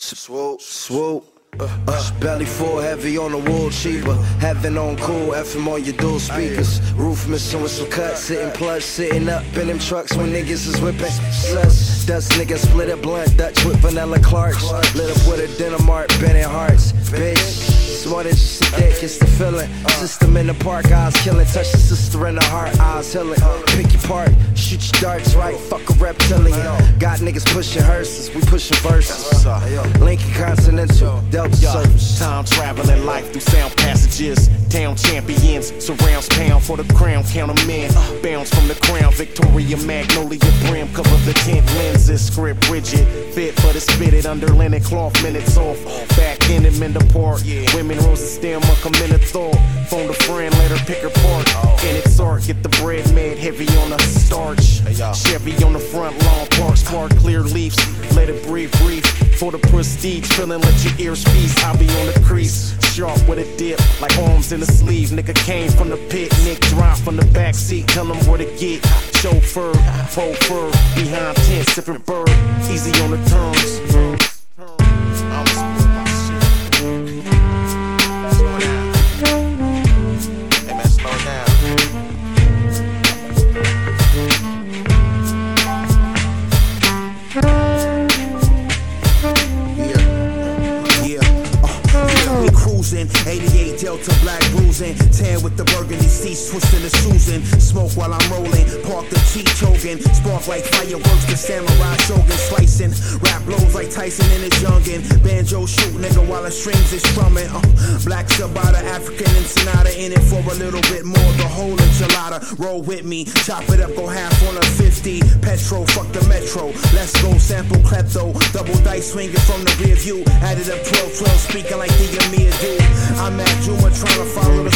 Swoop, swoop. Uh, belly full, heavy on the wool, cheaper. Heaven on cool, FM on your dual speakers. Roof missing with some cuts, sitting plush, sitting up in them trucks when niggas is whipping. Sluts, dust niggas split a blunt, Dutch with vanilla Clarks. Lit up with a dinner mark, Bennett Hearts. Bitch, smart as just a dick, it's the feeling. System in the park, eyes killing. Touch the sister in the heart, eyes healing. Pick your part, shoot your darts right, fuck a reptilian. Got niggas pushing hearses, we pushing verses. Lincoln Continental, Delta Service. Time traveling life through sound passages. Town champions, surrounds pound for the crown, count 'em in. Bounce from the crown, Victoria Magnolia brim, cover the tint lenses, script rigid. Fit for the spitted under linen cloth, minutes off. Back in and mend apart. Women rose and stem, a come in a thought. Phone a friend, let her pick her part. In its art, get the bread made heavy on the starch. Chevy on the front lawn, parks, park smart, clear leaves. Let it breathe, breathe. For the prestige, feeling, let your ears feast. I'll be on the crease. Sharp with a dip, like arms in the sleeve. Nigga came from the pit, Nick drive from the back seat. Tell him where to get. Chauffeur, faux fur, behind tent, sipping bird. Easy on the terms. 88 Delta black bruising, tan with the burgundy seats, twisting the Susan. Smoke while I'm rolling, park the cheek choking, spark like fireworks, the samurai shogun slicing. Rap blows like Tyson in his youngin. Banjo shoot, nigga, while the strings is strumming. Uh, black Sabata, African and Sonata in it for a little bit more. The whole enchilada, roll with me, chop it up, go half on a 50. Petro, fuck the metro. Let's go sample klepto, double dice swinging from the rear view. Added up 12, 12, speaking like the Amir do. I'm at Juma trying to follow